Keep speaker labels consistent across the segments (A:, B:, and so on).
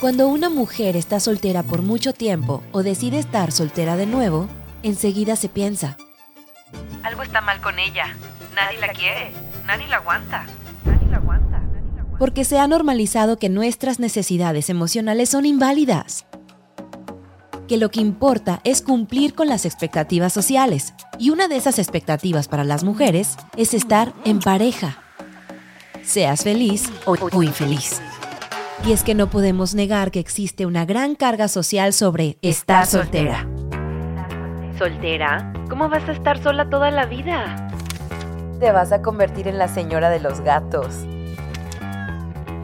A: Cuando una mujer está soltera por mucho tiempo o decide estar soltera de nuevo, enseguida se piensa,
B: Algo está mal con ella. Nadie la quiere. Nadie la aguanta. Nadie la aguanta.
A: porque se ha normalizado que nuestras necesidades emocionales son inválidas. Que lo que importa es cumplir con las expectativas sociales. Y una de esas expectativas para las mujeres es estar en pareja. Seas feliz o, o infeliz. Y es que no podemos negar que existe una gran carga social sobre estar soltera.
B: ¿Soltera? ¿Cómo vas a estar sola toda la vida?
A: Te vas a convertir en la señora de los gatos.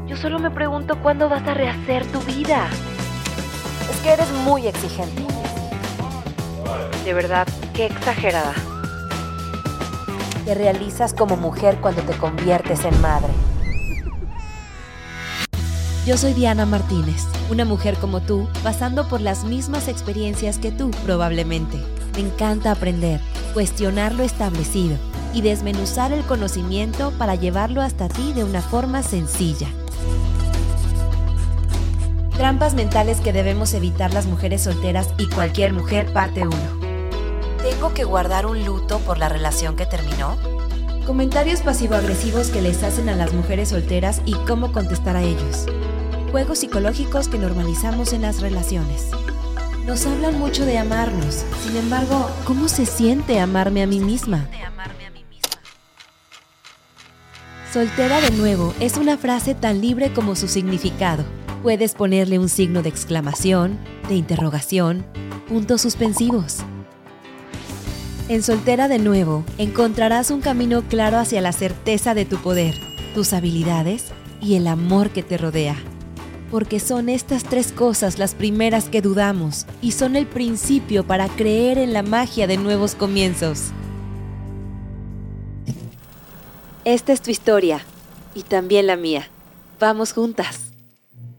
B: Yo solo me pregunto cuándo vas a rehacer tu vida.
A: Es que eres muy exigente.
B: De verdad, qué exagerada.
A: Te realizas como mujer cuando te conviertes en madre. Yo soy Diana Martínez, una mujer como tú, pasando por las mismas experiencias que tú probablemente. Me encanta aprender, cuestionar lo establecido y desmenuzar el conocimiento para llevarlo hasta ti de una forma sencilla. Trampas mentales que debemos evitar las mujeres solteras y cualquier mujer parte 1. ¿Tengo que guardar un luto por la relación que terminó? Comentarios pasivo-agresivos que les hacen a las mujeres solteras y cómo contestar a ellos. Juegos psicológicos que normalizamos en las relaciones. Nos hablan mucho de amarnos. Sin embargo, ¿cómo se siente amarme a mí misma? Soltera de nuevo es una frase tan libre como su significado. Puedes ponerle un signo de exclamación, de interrogación, puntos suspensivos. En Soltera de nuevo encontrarás un camino claro hacia la certeza de tu poder, tus habilidades y el amor que te rodea. Porque son estas tres cosas las primeras que dudamos y son el principio para creer en la magia de nuevos comienzos. Esta es tu historia y también la mía. Vamos juntas.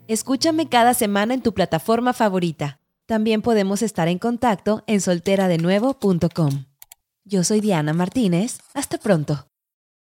A: Escúchame cada semana en tu plataforma favorita. También podemos estar en contacto en solteradenuevo.com. Yo soy Diana Martínez. Hasta pronto.